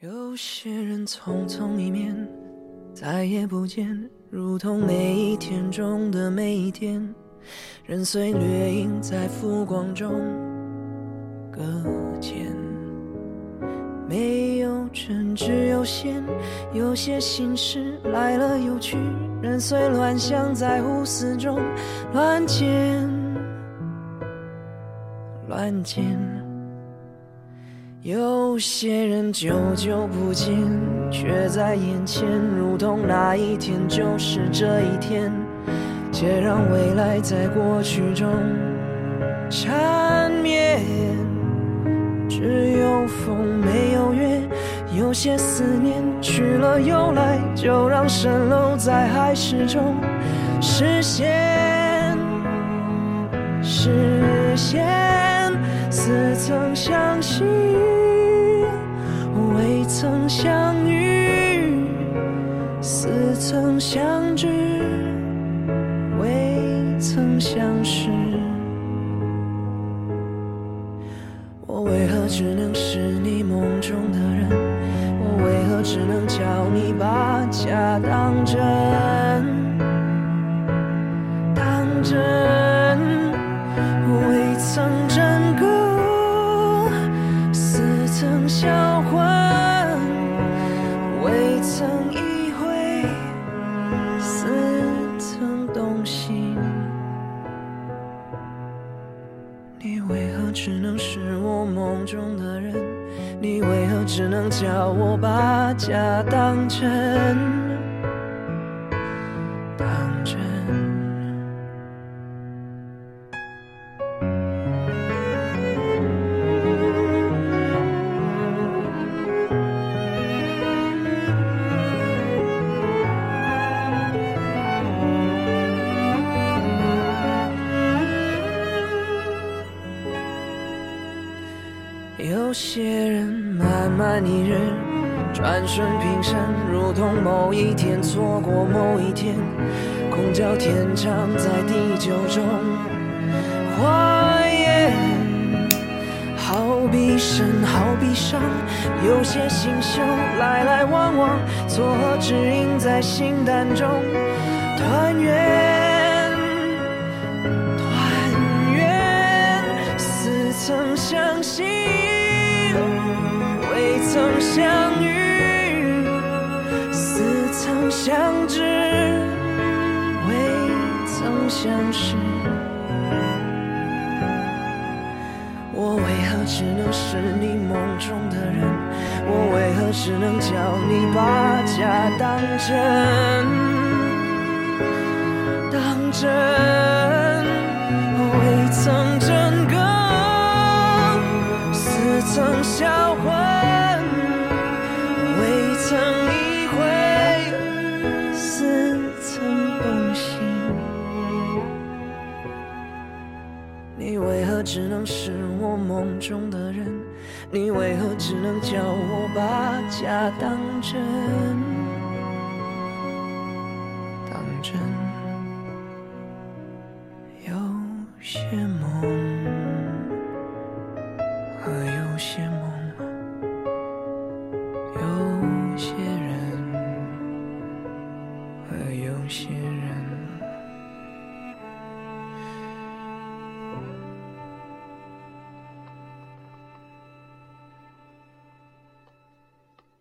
有些人匆匆一面，再也不见，如同每一天中的每一天，人随掠影在浮光中搁浅。没有真，只有线，有些心事来了又去，人随乱象在胡思中乱剪乱剪。有些人久久不见，却在眼前，如同那一天就是这一天。且让未来在过去中缠绵。只有风没有月，有些思念去了又来，就让蜃楼在海市中实现，实现，似曾相识。相遇，似曾相知，未曾相识。我为何只能是你梦中的人？我为何只能叫你把假当真？当真，未曾真歌，似曾销魂。曾一回似曾动心你为何只能是我梦中的人？你为何只能叫我把假当真？有些人慢慢一日，转瞬平生，如同某一天错过某一天，空交天长在地久中化烟。好比生，好比伤，有些星宿来来往往，错合指引在心淡中团圆，曾相遇，似曾相知，未曾相识。我为何只能是你梦中的人？我为何只能叫你把假当真？当真，你为何只能是我梦中的人？你为何只能叫我把假当真？当真有些梦。和有些梦。有些人。和有些。